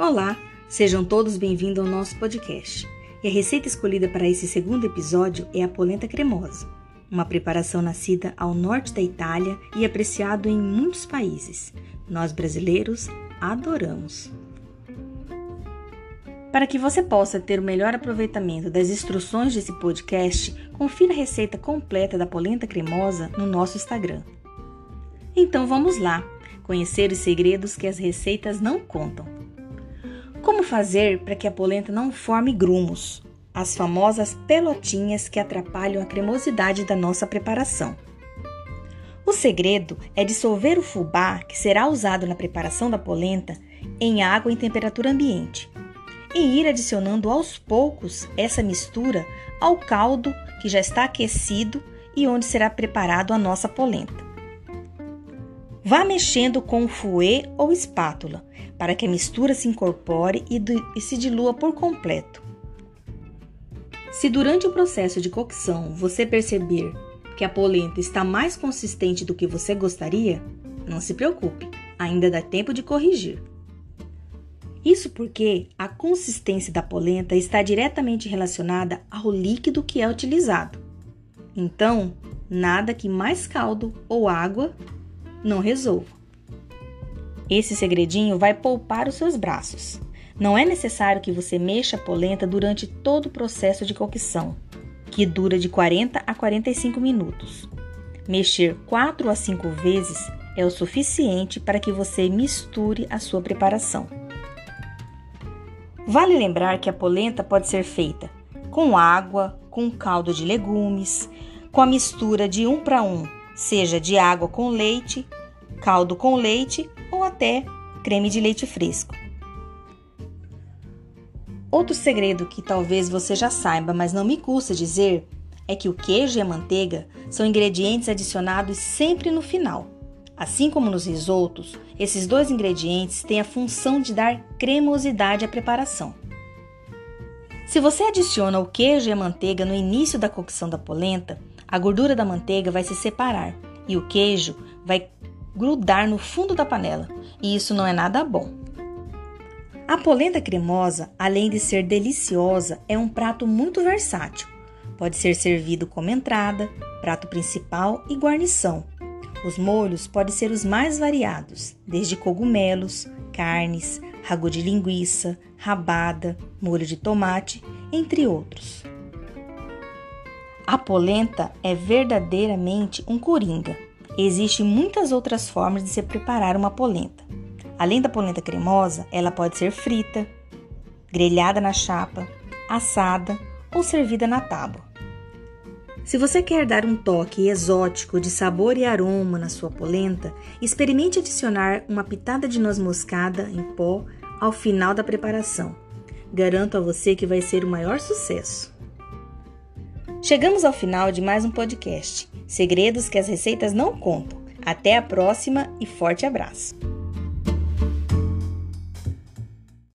Olá, sejam todos bem-vindos ao nosso podcast. E a receita escolhida para esse segundo episódio é a polenta cremosa, uma preparação nascida ao norte da Itália e apreciado em muitos países. Nós brasileiros adoramos. Para que você possa ter o melhor aproveitamento das instruções desse podcast, confira a receita completa da polenta cremosa no nosso Instagram. Então vamos lá, conhecer os segredos que as receitas não contam. Como fazer para que a polenta não forme grumos, as famosas pelotinhas que atrapalham a cremosidade da nossa preparação? O segredo é dissolver o fubá que será usado na preparação da polenta em água em temperatura ambiente e ir adicionando aos poucos essa mistura ao caldo que já está aquecido e onde será preparado a nossa polenta. Vá mexendo com fouet ou espátula para que a mistura se incorpore e, e se dilua por completo. Se durante o processo de cocção você perceber que a polenta está mais consistente do que você gostaria, não se preocupe, ainda dá tempo de corrigir. Isso porque a consistência da polenta está diretamente relacionada ao líquido que é utilizado. Então, nada que mais caldo ou água não resolva. Esse segredinho vai poupar os seus braços. Não é necessário que você mexa a polenta durante todo o processo de cocção, que dura de 40 a 45 minutos. Mexer 4 a 5 vezes é o suficiente para que você misture a sua preparação. Vale lembrar que a polenta pode ser feita com água, com caldo de legumes, com a mistura de um para um, seja de água com leite, caldo com leite ou até creme de leite fresco. Outro segredo que talvez você já saiba, mas não me custa dizer, é que o queijo e a manteiga são ingredientes adicionados sempre no final. Assim como nos risotos, esses dois ingredientes têm a função de dar cremosidade à preparação. Se você adiciona o queijo e a manteiga no início da cocção da polenta, a gordura da manteiga vai se separar e o queijo vai grudar no fundo da panela, e isso não é nada bom. A polenta cremosa, além de ser deliciosa, é um prato muito versátil. Pode ser servido como entrada, prato principal e guarnição, os molhos podem ser os mais variados, desde cogumelos, carnes, ragu de linguiça, rabada, molho de tomate, entre outros. A polenta é verdadeiramente um coringa. Existem muitas outras formas de se preparar uma polenta. Além da polenta cremosa, ela pode ser frita, grelhada na chapa, assada ou servida na tábua. Se você quer dar um toque exótico de sabor e aroma na sua polenta, experimente adicionar uma pitada de noz moscada em pó ao final da preparação. Garanto a você que vai ser o maior sucesso. Chegamos ao final de mais um podcast. Segredos que as receitas não contam. Até a próxima e forte abraço!